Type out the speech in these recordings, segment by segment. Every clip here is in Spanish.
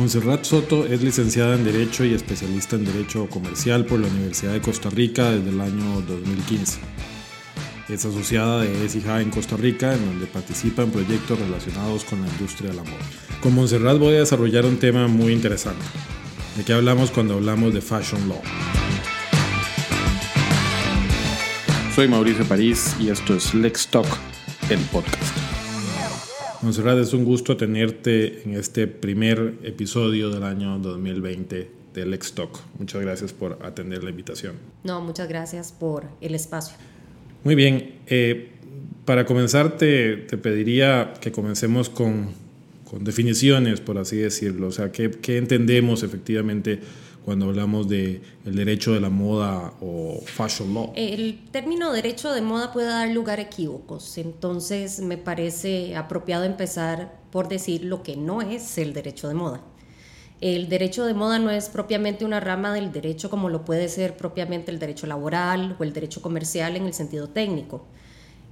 Montserrat Soto es licenciada en Derecho y especialista en Derecho Comercial por la Universidad de Costa Rica desde el año 2015. Es asociada de ESIJA en Costa Rica, en donde participa en proyectos relacionados con la industria de la moda. Con Montserrat voy a desarrollar un tema muy interesante. ¿De qué hablamos cuando hablamos de Fashion Law? Soy Mauricio París y esto es Lex Talk, el podcast. Monserrat, es un gusto tenerte en este primer episodio del año 2020 de Lex Talk. Muchas gracias por atender la invitación. No, muchas gracias por el espacio. Muy bien, eh, para comenzar te, pediría que comencemos con, con, definiciones, por así decirlo. O sea, ¿qué, qué entendemos efectivamente cuando hablamos de el derecho de la moda o fashion law? El término derecho de moda puede dar lugar a equívocos, entonces me parece apropiado empezar por decir lo que no es el derecho de moda. El derecho de moda no es propiamente una rama del derecho como lo puede ser propiamente el derecho laboral o el derecho comercial en el sentido técnico.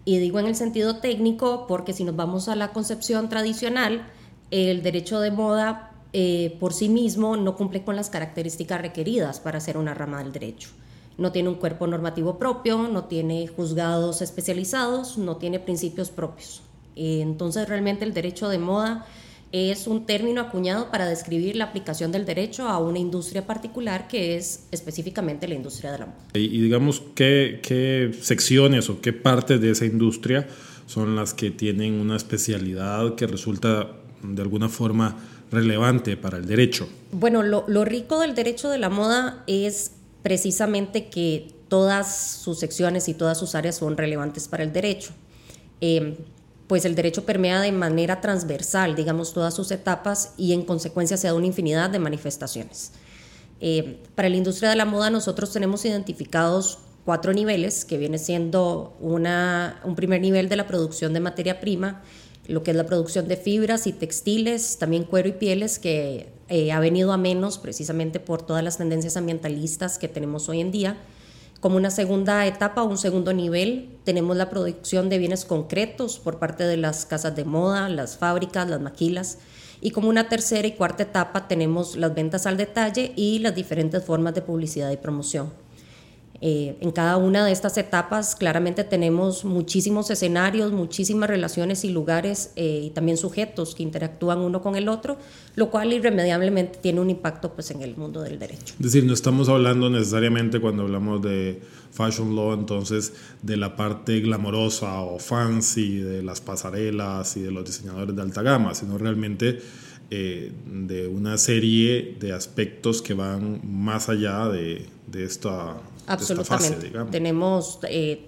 Y digo en el sentido técnico porque si nos vamos a la concepción tradicional, el derecho de moda eh, por sí mismo no cumple con las características requeridas para ser una rama del derecho. No tiene un cuerpo normativo propio, no tiene juzgados especializados, no tiene principios propios. Eh, entonces realmente el derecho de moda es un término acuñado para describir la aplicación del derecho a una industria particular que es específicamente la industria de la moda. Y, digamos, ¿qué, ¿qué, secciones o qué partes de esa industria son las que tienen una especialidad que resulta de alguna forma relevante para el derecho? Bueno, lo, rico del derecho de la moda es precisamente que todas sus secciones y todas sus áreas son relevantes para el derecho. Em, pues el derecho permea de manera transversal, digamos, todas sus etapas y en consecuencia se da una infinidad de manifestaciones. Em, para la industria de la moda nosotros tenemos identificados cuatro niveles, que viene siendo una, un primer nivel de la producción de materia prima, lo que es la producción de fibras y textiles, también cuero y pieles, que eh, ha venido a menos precisamente por todas las tendencias ambientalistas que tenemos hoy en día. Como una segunda etapa, un segundo nivel, tenemos la producción de bienes concretos por parte de las casas de moda, las fábricas, las maquilas. Y como una tercera y cuarta etapa tenemos las ventas al detalle y las diferentes formas de publicidad y promoción. Eh, en cada una de estas etapas claramente tenemos muchísimos escenarios, muchísimas relaciones y lugares eh, y también sujetos que interactúan uno con el otro, lo cual irremediablemente tiene un impacto pues, en el mundo del derecho. Es decir, no estamos hablando necesariamente cuando hablamos de fashion law, entonces de la parte glamorosa o fancy de las pasarelas y de los diseñadores de alta gama, sino realmente eh, de una serie de aspectos que van más allá de, de esta Absolutamente. Tenemos eh,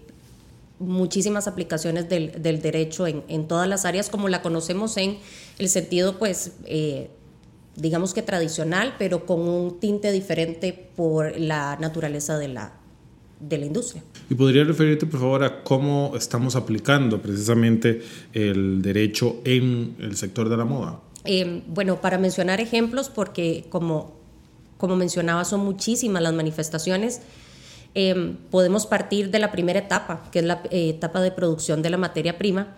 muchísimas aplicaciones del, derecho en, todas las áreas como la conocemos en el sentido, pues, eh, digamos que tradicional, pero con un tinte diferente por la naturaleza de la, de la industria. ¿Y podría referirte, por favor, a cómo estamos aplicando precisamente el derecho en el sector de la moda? Eh, bueno, para mencionar ejemplos, porque como, como mencionaba, son muchísimas las manifestaciones Em, podemos partir de la primera etapa, que es la eh, etapa de producción de la materia prima,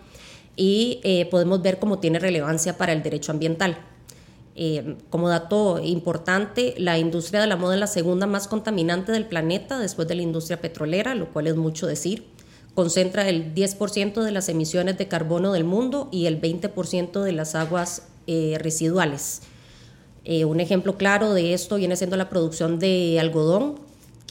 y eh, podemos ver cómo tiene relevancia para el derecho ambiental. Em, como dato importante, la industria de la moda es la segunda más contaminante del planeta después de la industria petrolera, lo cual es mucho decir. Concentra el 10% de las emisiones de carbono del mundo y el 20% de las aguas eh, residuales. un ejemplo claro de esto viene siendo la producción de algodón,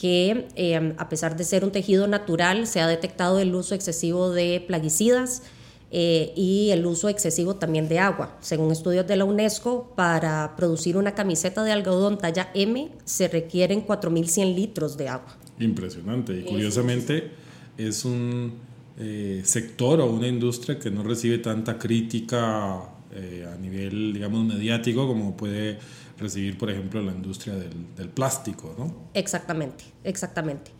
que eh, a pesar de ser un tejido natural, se ha detectado el uso excesivo de plaguicidas eh, y el uso excesivo también de agua. Según estudios de la UNESCO, para producir una camiseta de algodón talla M se requieren 4.100 litros de agua. Impresionante. Y curiosamente es un eh, sector o una industria que no recibe tanta crítica a nivel, digamos, mediático como puede recibir, por ejemplo, la industria del, plástico, ¿no? Exactamente, exactamente.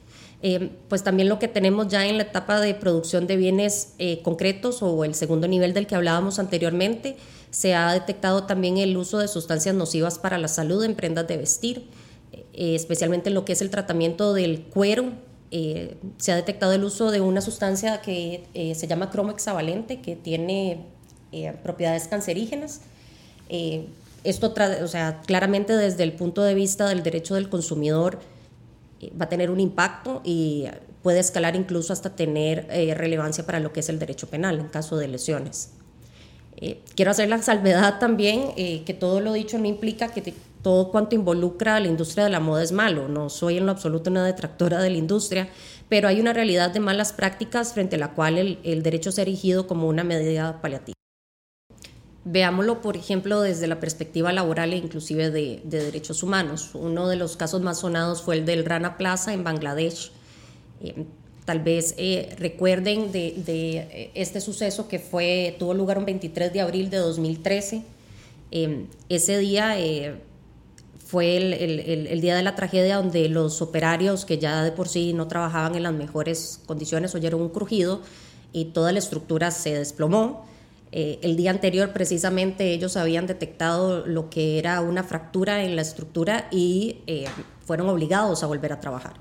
Eh, pues también lo que tenemos ya en la etapa de producción de bienes eh, concretos o el segundo nivel del que hablábamos anteriormente, se ha detectado también el uso de sustancias nocivas para la salud en prendas de vestir, eh, especialmente en lo que es el tratamiento del cuero. se ha detectado el uso de una sustancia que se llama cromo hexavalente, que tiene propiedades cancerígenas esto, o sea, claramente desde el punto de vista del derecho del consumidor eh, va a tener un impacto y puede escalar incluso hasta tener eh, relevancia para lo que es el derecho penal en caso de lesiones. Eh, quiero hacer la salvedad también que todo lo dicho no implica que todo cuanto involucra a la industria de la moda es malo. No soy en lo absoluto una detractora de la industria, pero hay una realidad de malas prácticas frente a la cual el, el derecho se ha erigido como una medida paliativa. Veámoslo, por ejemplo, desde la perspectiva laboral e inclusive de, derechos humanos. Uno de los casos más sonados fue el del Rana Plaza en Bangladesh. Eh, tal vez eh, recuerden de, eh, este suceso que fue, tuvo lugar un 23 de abril de 2013. ese día fue el, día de la tragedia donde los operarios que ya de por sí no trabajaban en las mejores condiciones oyeron un crujido y toda la estructura se desplomó. Eh, el día anterior precisamente ellos habían detectado lo que era una fractura en la estructura y eh, fueron obligados a volver a trabajar.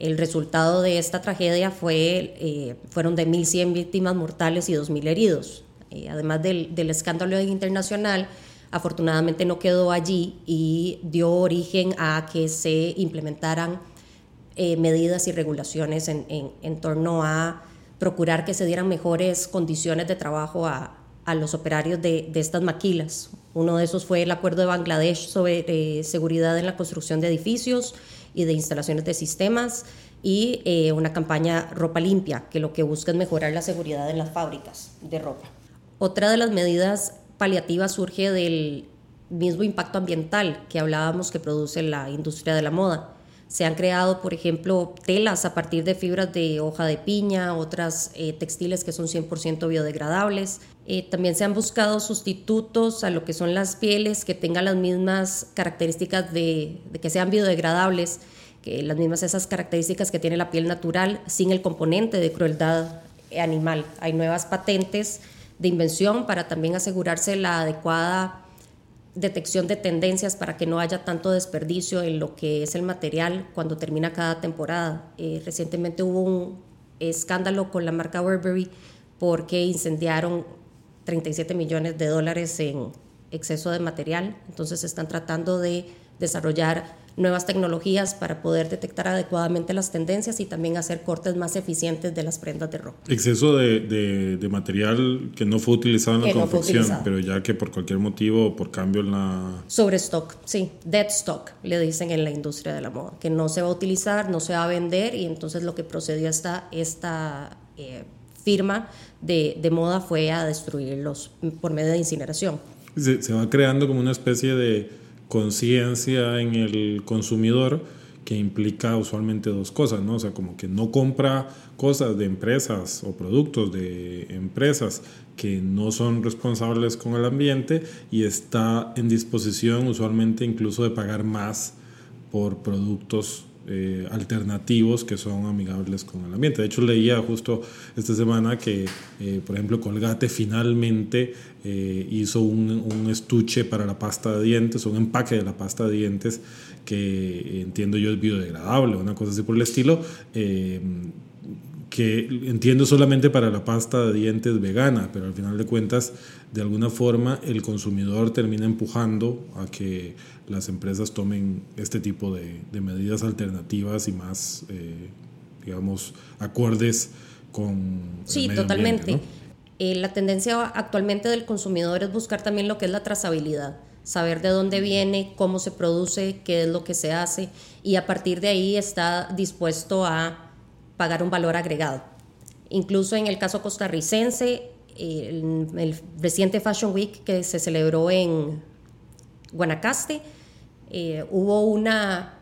El resultado de esta tragedia fue, eh, fueron de 1.100 víctimas mortales y 2.000 heridos. además del, del, escándalo internacional, afortunadamente no quedó allí y dio origen a que se implementaran medidas y regulaciones en, en, en torno a procurar que se dieran mejores condiciones de trabajo a, a los operarios de, estas maquilas. Uno de esos fue el acuerdo de Bangladesh sobre eh, seguridad en la construcción de edificios y de instalaciones de sistemas y eh, una campaña ropa limpia, que lo que busca es mejorar la seguridad en las fábricas de ropa. Otra de las medidas paliativas surge del mismo impacto ambiental que hablábamos que produce la industria de la moda. Se han creado, por ejemplo, telas a partir de fibras de hoja de piña, otras eh, textiles que son 100% biodegradables. Eh, también se han buscado sustitutos a lo que son las pieles que tengan las mismas características de, que sean biodegradables, que las mismas esas características que tiene la piel natural sin el componente de crueldad animal. Hay nuevas patentes de invención para también asegurarse la adecuada detección de tendencias para que no haya tanto desperdicio en lo que es el material cuando termina cada temporada. Eh, recientemente hubo un escándalo con la marca Burberry porque incendiaron 37 millones de dólares en exceso de material, entonces están tratando de desarrollar nuevas tecnologías para poder detectar adecuadamente las tendencias y también hacer cortes más eficientes de las prendas de ropa. Exceso de, de, material que no fue utilizado en la confección, pero ya que por cualquier motivo o por cambio en la... Sobre stock, sí, dead stock, le dicen en la industria de la moda, que no se va a utilizar, no se va a vender y entonces lo que procedió esta, esta eh, firma de, de, moda fue a destruirlos por medio de incineración. se va creando como una especie de conciencia en el consumidor que implica usualmente dos cosas, ¿no? O sea, como que no compra cosas de empresas o productos de empresas que no son responsables con el ambiente y está en disposición usualmente incluso de pagar más por productos eh, alternativos que son amigables con el ambiente. De hecho, leía justo esta semana que, eh, por ejemplo, Colgate finalmente eh, hizo un, estuche para la pasta de dientes, un empaque de la pasta de dientes que entiendo yo es biodegradable, una cosa así por el estilo que entiendo solamente para la pasta de dientes vegana, pero al final de cuentas, de alguna forma, el consumidor termina empujando a que las empresas tomen este tipo de, medidas alternativas y más, eh, digamos, acordes con... Sí, totalmente. Eh, la tendencia actualmente del consumidor es buscar también lo que es la trazabilidad saber de dónde viene, cómo se produce, qué es lo que se hace y a partir de ahí está dispuesto a pagar un valor agregado. Incluso en el caso costarricense, el, el reciente Fashion Week que se celebró en Guanacaste, eh, hubo una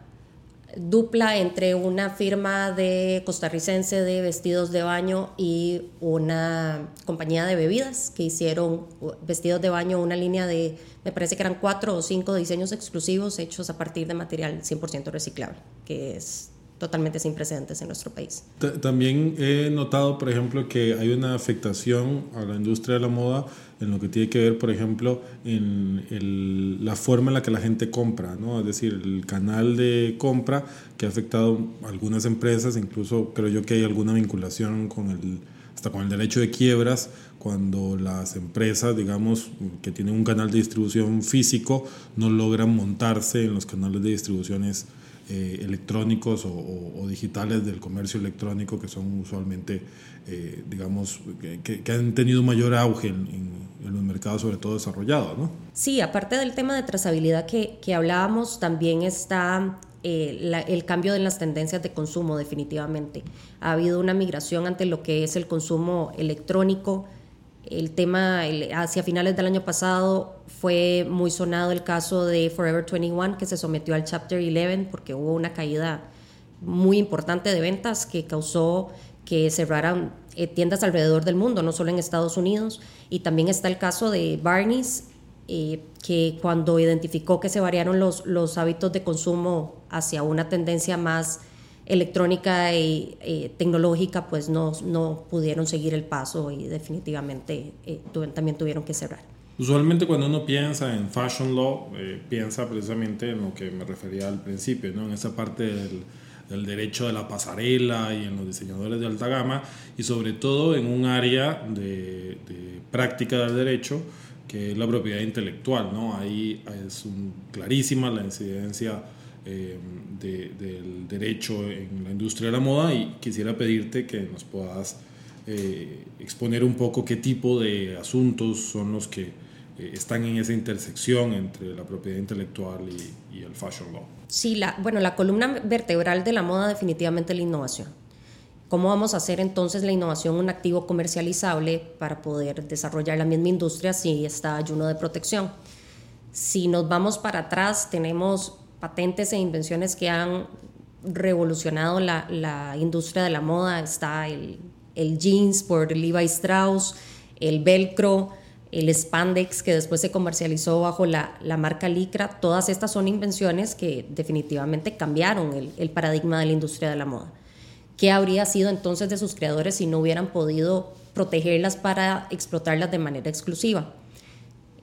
dupla entre una firma de costarricense de vestidos de baño y una compañía de bebidas que hicieron vestidos de baño, una línea de, me parece que eran cuatro o cinco diseños exclusivos hechos a partir de material 100% reciclable, que es totalmente sin precedentes en nuestro país. También he notado, por ejemplo, que hay una afectación a la industria de la moda en lo que tiene que ver, por ejemplo, en la forma en la que la gente compra, ¿no? Es decir, el canal de compra que ha afectado a algunas empresas, incluso creo yo que hay alguna vinculación con el hasta con el derecho de quiebras, cuando las empresas, digamos, que tienen un canal de distribución físico, no logran montarse en los canales de distribuciones eh, electrónicos o, digitales del comercio electrónico que son usualmente, eh, digamos, que, han tenido mayor auge en, los mercados, sobre todo desarrollados, ¿no? Sí, aparte del tema de trazabilidad que, que hablábamos, también está eh, el cambio en las tendencias de consumo, definitivamente. Ha habido una migración ante lo que es el consumo electrónico. El tema hacia finales del año pasado fue muy sonado el caso de Forever 21 que se sometió al Chapter 11 porque hubo una caída muy importante de ventas que causó que cerraran eh, tiendas alrededor del mundo, no solo en Estados Unidos. Y también está el caso de Barney's, eh, que cuando identificó que se variaron los, los hábitos de consumo hacia una tendencia más electrónica y eh, tecnológica, pues no, no, pudieron seguir el paso y definitivamente eh, también tuvieron que cerrar. Usualmente cuando uno piensa en fashion law, piensa precisamente en lo que me refería al principio, ¿no? en esa parte del, del, derecho de la pasarela y en los diseñadores de alta gama y sobre todo en un área de, de práctica del derecho que es la propiedad intelectual. ¿no? Ahí es clarísima la incidencia eh, del derecho en la industria de la moda y quisiera pedirte que nos puedas eh, exponer un poco qué tipo de asuntos son los que eh, están en esa intersección entre la propiedad intelectual y, y el fashion law. Sí, la, bueno, la columna vertebral de la moda definitivamente es la innovación. ¿Cómo vamos a hacer entonces la innovación un activo comercializable para poder desarrollar la misma industria si está ayuno de protección? Si nos vamos para atrás, tenemos patentes e invenciones que han revolucionado la, industria de la moda. Está el, jeans por Levi Strauss, el velcro, el spandex que después se comercializó bajo la, marca Lycra. Todas estas son invenciones que definitivamente cambiaron el paradigma de la industria de la moda. ¿Qué habría sido entonces de sus creadores si no hubieran podido protegerlas para explotarlas de manera exclusiva?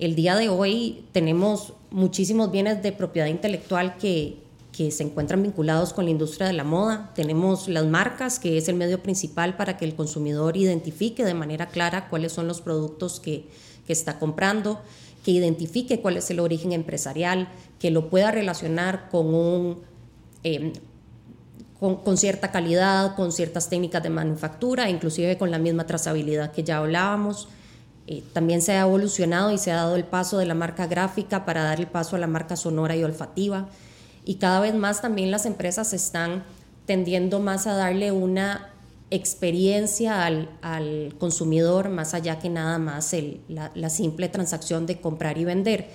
El día de hoy tenemos muchísimos bienes de propiedad intelectual que, que se encuentran vinculados con la industria de la moda. Tenemos las marcas, que es el medio principal para que el consumidor identifique de manera clara cuáles son los productos que, que está comprando, que identifique cuál es el origen empresarial, que lo pueda relacionar con un, eh, con, cierta calidad, con ciertas técnicas de manufactura, inclusive con la misma trazabilidad que ya hablábamos. Eh, también se ha evolucionado y se ha dado el paso de la marca gráfica para dar el paso a la marca sonora y olfativa. Y cada vez más también las empresas están tendiendo más a darle una experiencia al, al consumidor más allá que nada más la simple transacción de comprar y vender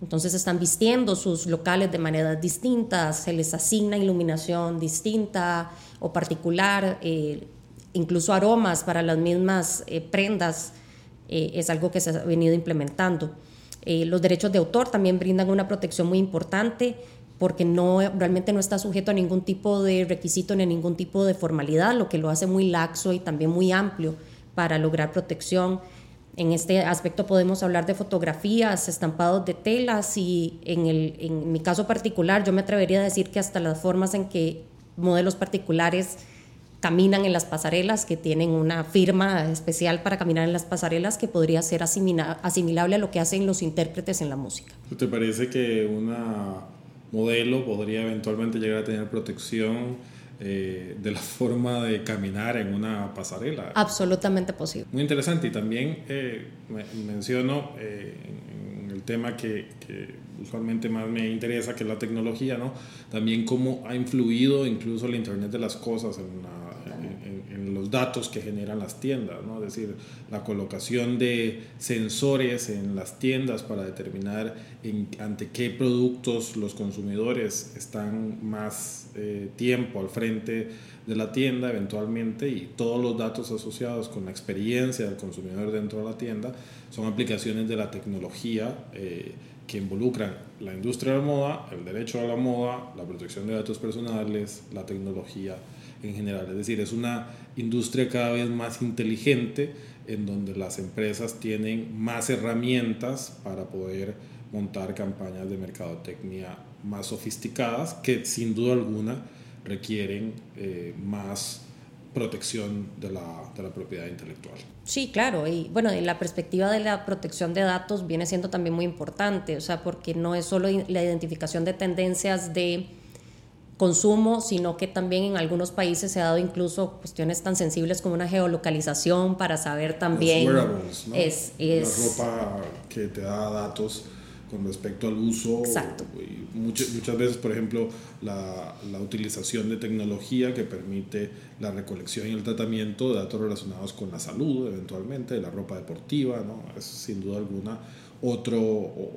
entonces están vistiendo sus locales de maneras distintas, se les asigna iluminación distinta o particular, eh, incluso aromas para las mismas eh, prendas, eh, es algo que se ha venido implementando. los derechos de autor también brindan una protección muy importante porque no, realmente no está sujeto a ningún tipo de requisito ni a ningún tipo de formalidad, lo que lo hace muy laxo y también muy amplio para lograr protección. En este aspecto podemos hablar de fotografías, estampados de telas y en, el, en mi caso particular yo me atrevería a decir que hasta las formas en que modelos particulares caminan en las pasarelas, que tienen una firma especial para caminar en las pasarelas que podría ser asimilable a lo que hacen los intérpretes en la música. ¿Te parece que una modelo podría eventualmente llegar a tener protección? Eh, de la forma de caminar en una pasarela. Absolutamente posible. Muy interesante y también eh, menciono eh, en, el tema que, que, usualmente más me interesa, que la tecnología, ¿no? También cómo ha influido incluso el Internet de las Cosas en, los datos que generan las tiendas, ¿no? es decir, la colocación de sensores en las tiendas para determinar ante qué productos los consumidores están más eh, tiempo al frente de la tienda eventualmente y todos los datos asociados con la experiencia del consumidor dentro de la tienda son aplicaciones de la tecnología eh, que involucran la industria de la moda, el derecho a la moda, la protección de datos personales, la tecnología en general. Es decir, es una industria cada vez más inteligente en donde las empresas tienen más herramientas para poder montar campañas de mercadotecnia más sofisticadas que sin duda alguna requieren eh, más protección de la, de la, propiedad intelectual. Sí, claro, y bueno, la perspectiva de la protección de datos viene siendo también muy importante, o sea, porque no es solo la identificación de tendencias de consumo, sino que también en algunos países se ha dado incluso cuestiones tan sensibles como una geolocalización para saber también... es, es, la ropa que te da datos con respecto al uso. Exacto. muchas, muchas veces, por ejemplo, la, la, utilización de tecnología que permite la recolección y el tratamiento de datos relacionados con la salud, eventualmente, de la ropa deportiva, ¿no? Es sin duda alguna otro,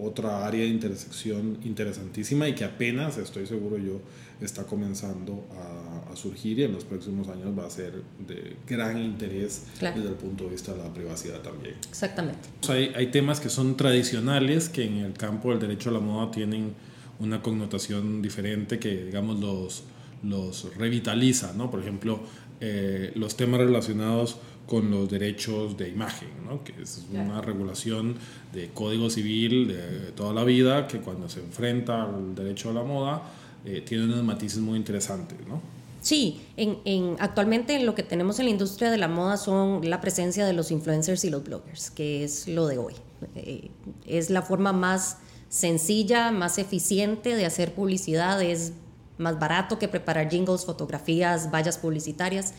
otra área de intersección interesantísima y que apenas, estoy seguro yo, está comenzando a, surgir y en los próximos años va a ser de gran interés desde el punto de vista de la privacidad también. Exactamente. Hay, hay temas que son tradicionales que en el campo del derecho a la moda tienen una connotación diferente que, digamos, los, los revitaliza, ¿no? Por ejemplo, eh, los temas relacionados con los derechos de imagen, ¿no? que es una regulación de código civil de toda la vida que cuando se enfrenta al derecho a la moda eh, tiene unos matices muy interesantes. ¿no? Sí, en, en, actualmente lo que tenemos en la industria de la moda son la presencia de los influencers y los bloggers, que es lo de hoy. Eh, es la forma más sencilla, más eficiente de hacer publicidad, es más barato que preparar jingles, fotografías, vallas publicitarias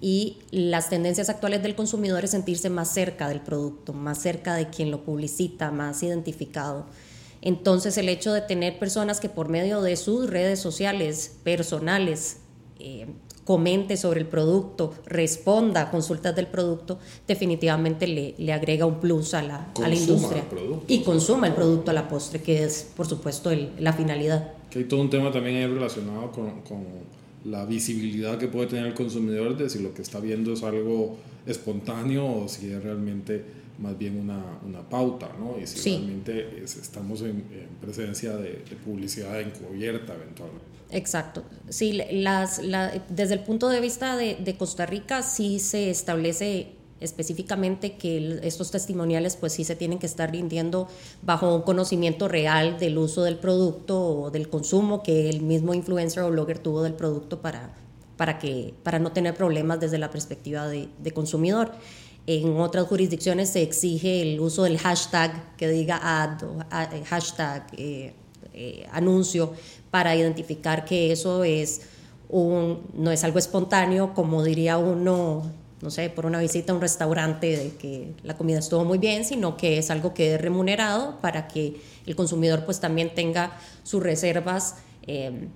y las tendencias actuales del consumidor es sentirse más cerca del producto, más cerca de quien lo publicita, más identificado. Entonces el hecho de tener personas que por medio de sus redes sociales personales eh, comente sobre el producto, responda a consultas del producto, definitivamente le, le agrega un plus a la, a la industria. y consuma el producto a la postre, que es por supuesto la finalidad. Que hay todo un tema también ahí relacionado con, con la visibilidad que puede tener el consumidor de si lo que está viendo es algo espontáneo o si es realmente más bien una, una pauta, ¿no? Y si realmente estamos en, presencia de, publicidad encubierta eventualmente. Exacto. Sí, las, desde el punto de vista de, de Costa Rica sí se establece específicamente que estos testimoniales pues sí se tienen que estar rindiendo bajo un conocimiento real del uso del producto o del consumo que el mismo influencer o blogger tuvo del producto para, para, que, para no tener problemas desde la perspectiva de, consumidor. En otras jurisdicciones se exige el uso del hashtag que diga ad o hashtag eh, eh, anuncio para identificar que eso es un, no es algo espontáneo, como diría uno no sé, por una visita a un restaurante de que la comida estuvo muy bien, sino que es algo que es remunerado para que el consumidor pues también tenga sus reservas eh,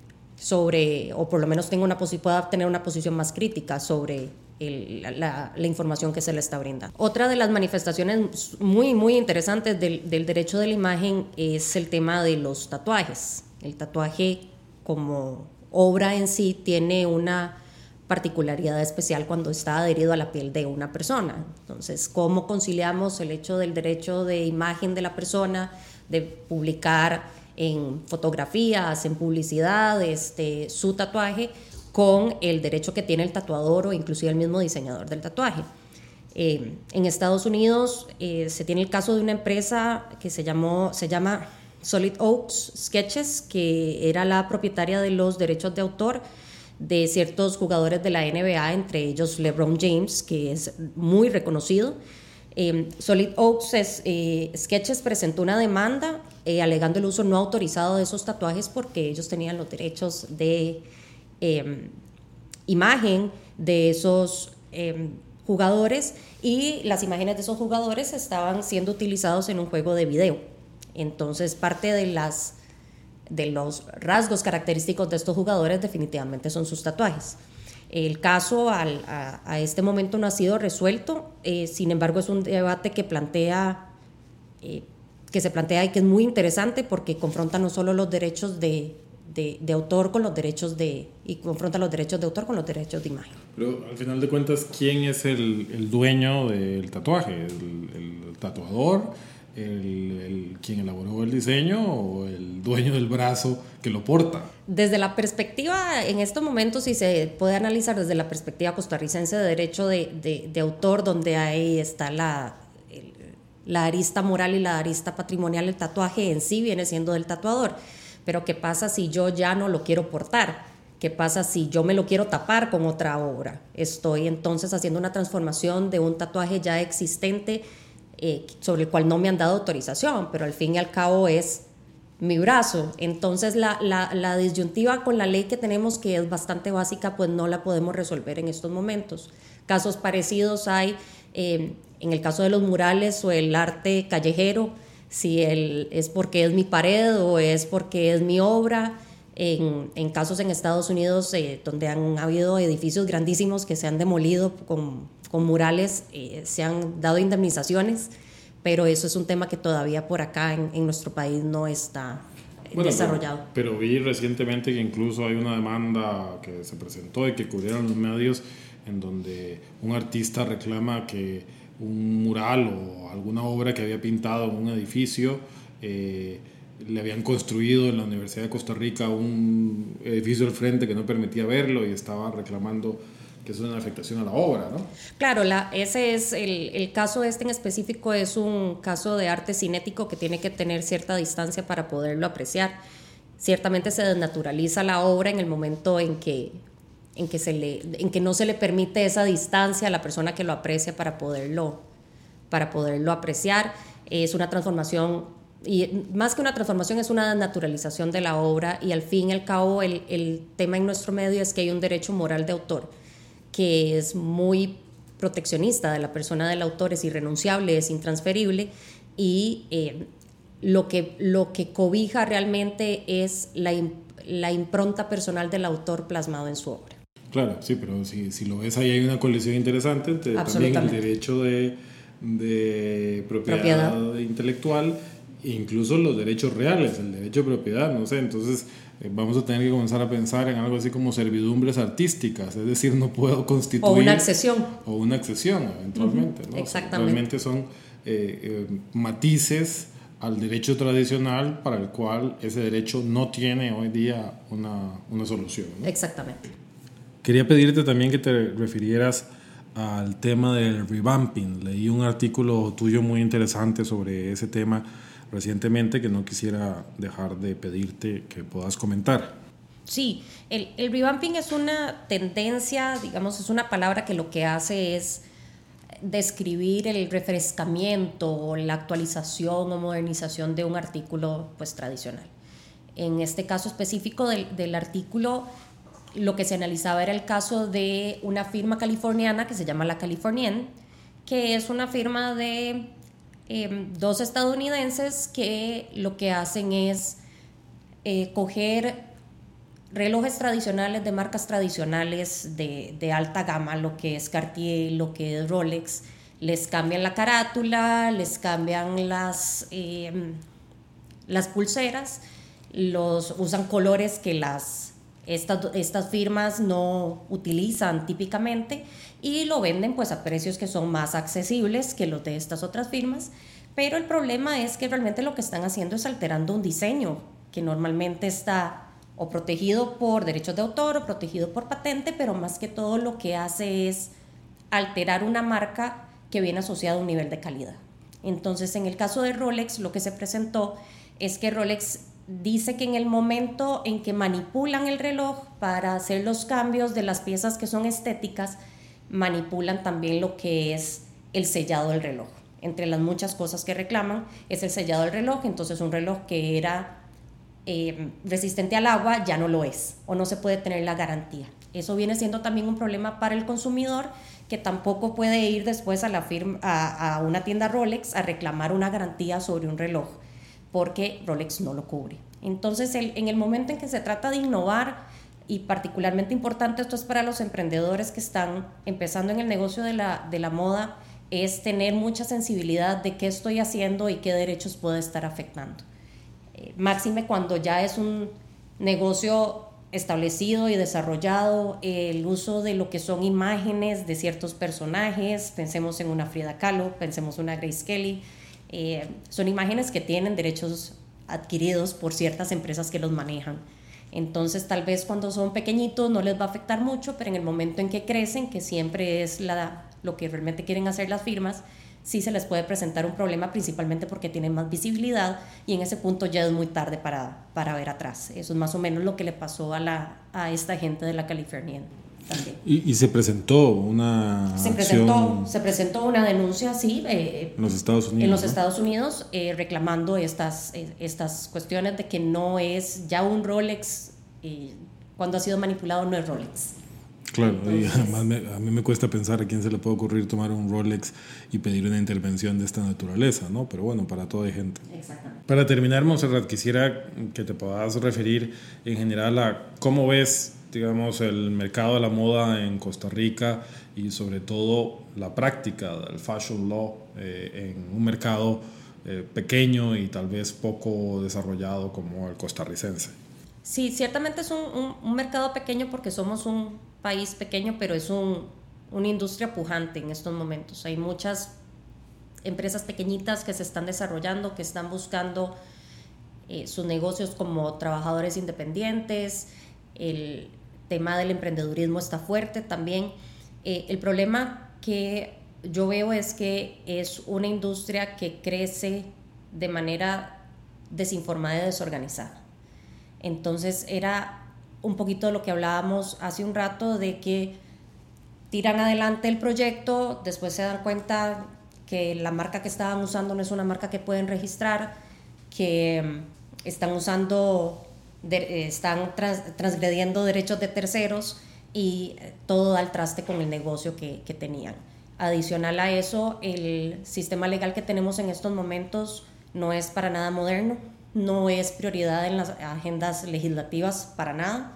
sobre, o por lo menos tenga una pueda tener una posición más crítica sobre la, la, información que se le está brindando. Otra de las manifestaciones muy, muy interesantes del, del derecho de la imagen es el tema de los tatuajes. El tatuaje como obra en sí tiene una particularidad especial cuando está adherido a la piel de una persona. Entonces, ¿cómo conciliamos el hecho del derecho de imagen de la persona, de publicar en fotografías, en publicidad, este, su tatuaje, con el derecho que tiene el tatuador o inclusive el mismo diseñador del tatuaje? Eh, en Estados Unidos eh, se tiene el caso de una empresa que se, llamó, se llama Solid Oaks Sketches, que era la propietaria de los derechos de autor de ciertos jugadores de la NBA, entre ellos LeBron James, que es muy reconocido. Eh, Solid Oaks eh, Sketches presentó una demanda eh, alegando el uso no autorizado de esos tatuajes porque ellos tenían los derechos de em, imagen de esos em, jugadores y las imágenes de esos jugadores estaban siendo utilizados en un juego de video. Entonces parte de las de los rasgos característicos de estos jugadores definitivamente son sus tatuajes. El caso a, este momento no ha sido resuelto, eh, sin embargo es un debate que plantea, eh, que se plantea y que es muy interesante porque confronta no solo los derechos de, de, autor con los derechos de, y confronta los derechos de autor con los derechos de imagen. Pero al final de cuentas, ¿quién es el, el dueño del tatuaje? ¿El, el tatuador? el, quien elaboró el diseño o el dueño del brazo que lo porta. Desde la perspectiva, en estos momentos, si se puede analizar desde la perspectiva costarricense de derecho de, de, autor, donde ahí está la, la arista moral y la arista patrimonial, el tatuaje en sí viene siendo del tatuador. Pero ¿qué pasa si yo ya no lo quiero portar? ¿Qué pasa si yo me lo quiero tapar con otra obra? Estoy entonces haciendo una transformación de un tatuaje ya existente eh, sobre el cual no me han dado autorización, pero al fin y al cabo es mi brazo. Entonces la, la, disyuntiva con la ley que tenemos, que es bastante básica, pues no la podemos resolver en estos momentos. Casos parecidos hay eh, en el caso de los murales o el arte callejero, si el, es porque es mi pared o es porque es mi obra. En, en casos en Estados Unidos eh, donde han habido edificios grandísimos que se han demolido con, con murales, eh, se han dado indemnizaciones pero eso es un tema que todavía por acá en, en nuestro país no está desarrollado. Pero, vi recientemente que incluso hay una demanda que se presentó y que cubrieron los medios en donde un artista reclama que un mural o alguna obra que había pintado en un edificio eh, le habían construido en la Universidad de Costa Rica un edificio al frente que no permitía verlo y estaba reclamando que es una afectación a la obra, ¿no? Claro, la, ese es el, el, caso este en específico es un caso de arte cinético que tiene que tener cierta distancia para poderlo apreciar. Ciertamente se desnaturaliza la obra en el momento en que, en que, se le, en que no se le permite esa distancia a la persona que lo aprecia para poderlo, para poderlo apreciar. Es una transformación y más que una transformación es una naturalización de la obra y al fin y al cabo el, el tema en nuestro medio es que hay un derecho moral de autor que es muy proteccionista de la persona del autor, es irrenunciable, es intransferible y eh, lo, que, lo que cobija realmente es la, la, impronta personal del autor plasmado en su obra. Claro, sí, pero si, si lo ves ahí hay una colisión interesante entre también el derecho de, de propiedad, propiedad. intelectual e incluso los derechos reales, el derecho de propiedad, no sé, entonces eh, vamos a tener que comenzar a pensar en algo así como servidumbres artísticas, es decir, no puedo constituir... O una accesión. O una accesión, eventualmente. Exactamente. realmente son eh, eh, matices al derecho tradicional para el cual ese derecho no tiene hoy día una, una solución. Exactamente. Quería pedirte también que te refirieras al tema del revamping. Leí un artículo tuyo muy interesante sobre ese tema recientemente que no quisiera dejar de pedirte que puedas comentar. Sí, el, el revamping es una tendencia, digamos, es una palabra que lo que hace es describir el refrescamiento o la actualización o modernización de un artículo pues tradicional. En este caso específico del, del, artículo, lo que se analizaba era el caso de una firma californiana que se llama la Californien, que es una firma de Em, dos estadounidenses que lo que hacen es eh, coger relojes tradicionales de marcas tradicionales de, alta gama, lo que es Cartier, lo que es Rolex, les cambian la carátula, les cambian las, em, las pulseras, los usan colores que las, estas, estas firmas no utilizan típicamente y lo venden pues a precios que son más accesibles que los de estas otras firmas. Pero el problema es que realmente lo que están haciendo es alterando un diseño que normalmente está o protegido por derechos de autor o protegido por patente, pero más que todo lo que hace es alterar una marca que viene asociada a un nivel de calidad. Entonces, en el caso de Rolex, lo que se presentó es que Rolex dice que en el momento en que manipulan el reloj para hacer los cambios de las piezas que son estéticas, manipulan también lo que es el sellado del reloj. Entre las muchas cosas que reclaman es el sellado del reloj, entonces un reloj que era eh, resistente al agua ya no lo es o no se puede tener la garantía. Eso viene siendo también un problema para el consumidor que tampoco puede ir después a, la firma, a, una tienda Rolex a reclamar una garantía sobre un reloj porque Rolex no lo cubre. Entonces, en el momento en que se trata de innovar, y particularmente importante esto es para los emprendedores que están empezando en el negocio de la, de la moda, es tener mucha sensibilidad de qué estoy haciendo y qué derechos puedo estar afectando. Eh, máxime cuando ya es un negocio establecido y desarrollado, el uso de lo que son imágenes de ciertos personajes, pensemos en una Frida Kahlo, pensemos en una Grace Kelly, eh, son imágenes que tienen derechos adquiridos por ciertas empresas que los manejan. Entonces tal vez cuando son pequeñitos no les va a afectar mucho, pero en el momento en que crecen, que siempre es la, lo que realmente quieren hacer las firmas, sí se les puede presentar un problema principalmente porque tienen más visibilidad y en ese punto ya es muy tarde para, para ver atrás. Eso es más o menos lo que le pasó a, la, a esta gente de la California. Y, se presentó una se presentó, se presentó una denuncia, sí, eh, en los Estados Unidos, en los Estados Unidos eh, reclamando estas, eh, estas cuestiones de que no es ya un Rolex, cuando ha sido manipulado no es Rolex. Claro, y además a mí me cuesta pensar a quién se le puede ocurrir tomar un Rolex y pedir una intervención de esta naturaleza, ¿no? Pero bueno, para toda gente. Exactamente. Para terminar, Monserrat, quisiera que te puedas referir en general a cómo ves digamos, el mercado de la moda en Costa Rica y sobre todo la práctica del fashion law eh, en un mercado eh, pequeño y tal vez poco desarrollado como el costarricense. Sí, ciertamente es un, un, mercado pequeño porque somos un país pequeño, pero es un, una industria pujante en estos momentos. Hay muchas empresas pequeñitas que se están desarrollando, que están buscando eh, sus negocios como trabajadores independientes, el, tema del emprendedurismo está fuerte también. Eh, el problema que yo veo es que es una industria que crece de manera desinformada y desorganizada. Entonces era un poquito de lo que hablábamos hace un rato de que tiran adelante el proyecto, después se dan cuenta que la marca que estaban usando no es una marca que pueden registrar, que mm, están usando eh, están transgrediendo derechos de terceros y eh, todo da al traste con el negocio que, que, tenían. Adicional a eso, el sistema legal que tenemos en estos momentos no es para nada moderno, no es prioridad en las agendas legislativas para nada.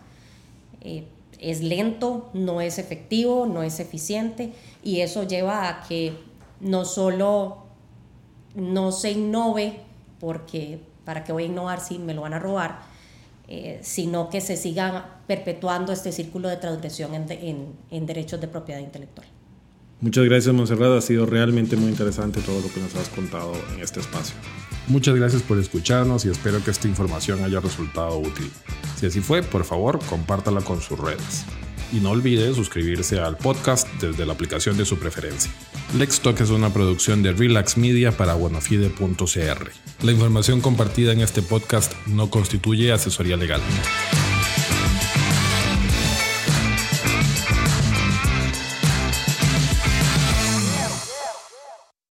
Eh, es lento, no es efectivo, no es eficiente y eso lleva a que no solo no se innove, porque para que voy a innovar si me lo van a robar, eh, sino que se siga perpetuando este círculo de transgresión en, en, derechos de propiedad intelectual. Muchas gracias, Monserrat. Ha sido realmente muy interesante todo lo que nos has contado en este espacio. Muchas gracias por escucharnos y espero que esta información haya resultado útil. Si así fue, por favor, compártala con sus redes. Y no olvide suscribirse al podcast desde la aplicación de su preferencia. Lex Talk es una producción de Relax Media para buenafide.cr. La información compartida en este podcast no constituye asesoría legal.